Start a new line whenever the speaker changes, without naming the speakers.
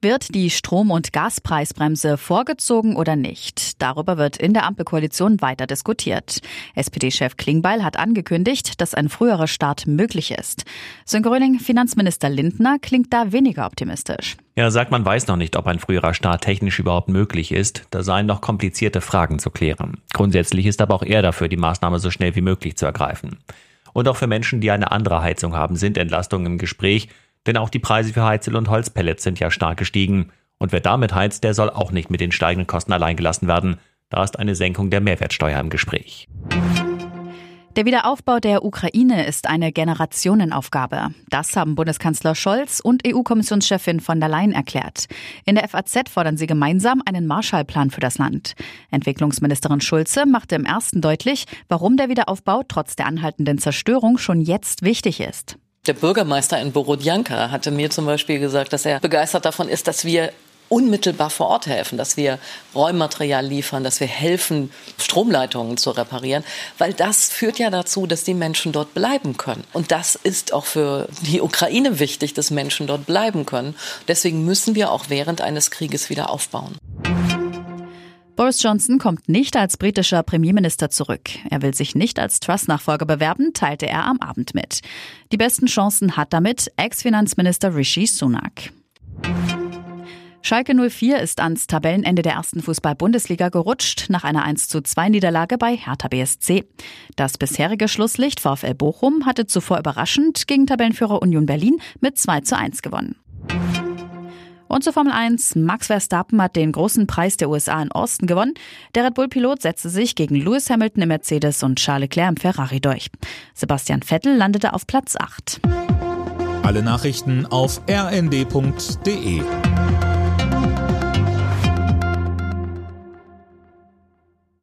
Wird die Strom- und Gaspreisbremse vorgezogen oder nicht? Darüber wird in der Ampelkoalition weiter diskutiert. SPD-Chef Klingbeil hat angekündigt, dass ein früherer Start möglich ist. Sönke Röhling, Finanzminister Lindner klingt da weniger optimistisch.
Er sagt, man weiß noch nicht, ob ein früherer Start technisch überhaupt möglich ist. Da seien noch komplizierte Fragen zu klären. Grundsätzlich ist aber auch er dafür, die Maßnahme so schnell wie möglich zu ergreifen. Und auch für Menschen, die eine andere Heizung haben, sind Entlastungen im Gespräch. Denn auch die Preise für Heizel- und Holzpellets sind ja stark gestiegen. Und wer damit heizt, der soll auch nicht mit den steigenden Kosten allein gelassen werden. Da ist eine Senkung der Mehrwertsteuer im Gespräch.
Der Wiederaufbau der Ukraine ist eine Generationenaufgabe. Das haben Bundeskanzler Scholz und EU-Kommissionschefin von der Leyen erklärt. In der FAZ fordern sie gemeinsam einen Marshallplan für das Land. Entwicklungsministerin Schulze machte im ersten deutlich, warum der Wiederaufbau trotz der anhaltenden Zerstörung schon jetzt wichtig ist.
Der Bürgermeister in Borodjanka hatte mir zum Beispiel gesagt, dass er begeistert davon ist, dass wir unmittelbar vor Ort helfen, dass wir Räummaterial liefern, dass wir helfen, Stromleitungen zu reparieren, weil das führt ja dazu, dass die Menschen dort bleiben können. Und das ist auch für die Ukraine wichtig, dass Menschen dort bleiben können. Deswegen müssen wir auch während eines Krieges wieder aufbauen.
Boris Johnson kommt nicht als britischer Premierminister zurück. Er will sich nicht als Truss-Nachfolger bewerben, teilte er am Abend mit. Die besten Chancen hat damit Ex-Finanzminister Rishi Sunak. Schalke 04 ist ans Tabellenende der ersten Fußball-Bundesliga gerutscht nach einer 1:2 Niederlage bei Hertha BSC. Das bisherige Schlusslicht VfL Bochum hatte zuvor überraschend gegen Tabellenführer Union Berlin mit 2:1 gewonnen. Und zur Formel 1. Max Verstappen hat den großen Preis der USA in Austin gewonnen. Der Red Bull-Pilot setzte sich gegen Lewis Hamilton im Mercedes und Charles Leclerc im Ferrari durch. Sebastian Vettel landete auf Platz 8.
Alle Nachrichten auf rnd.de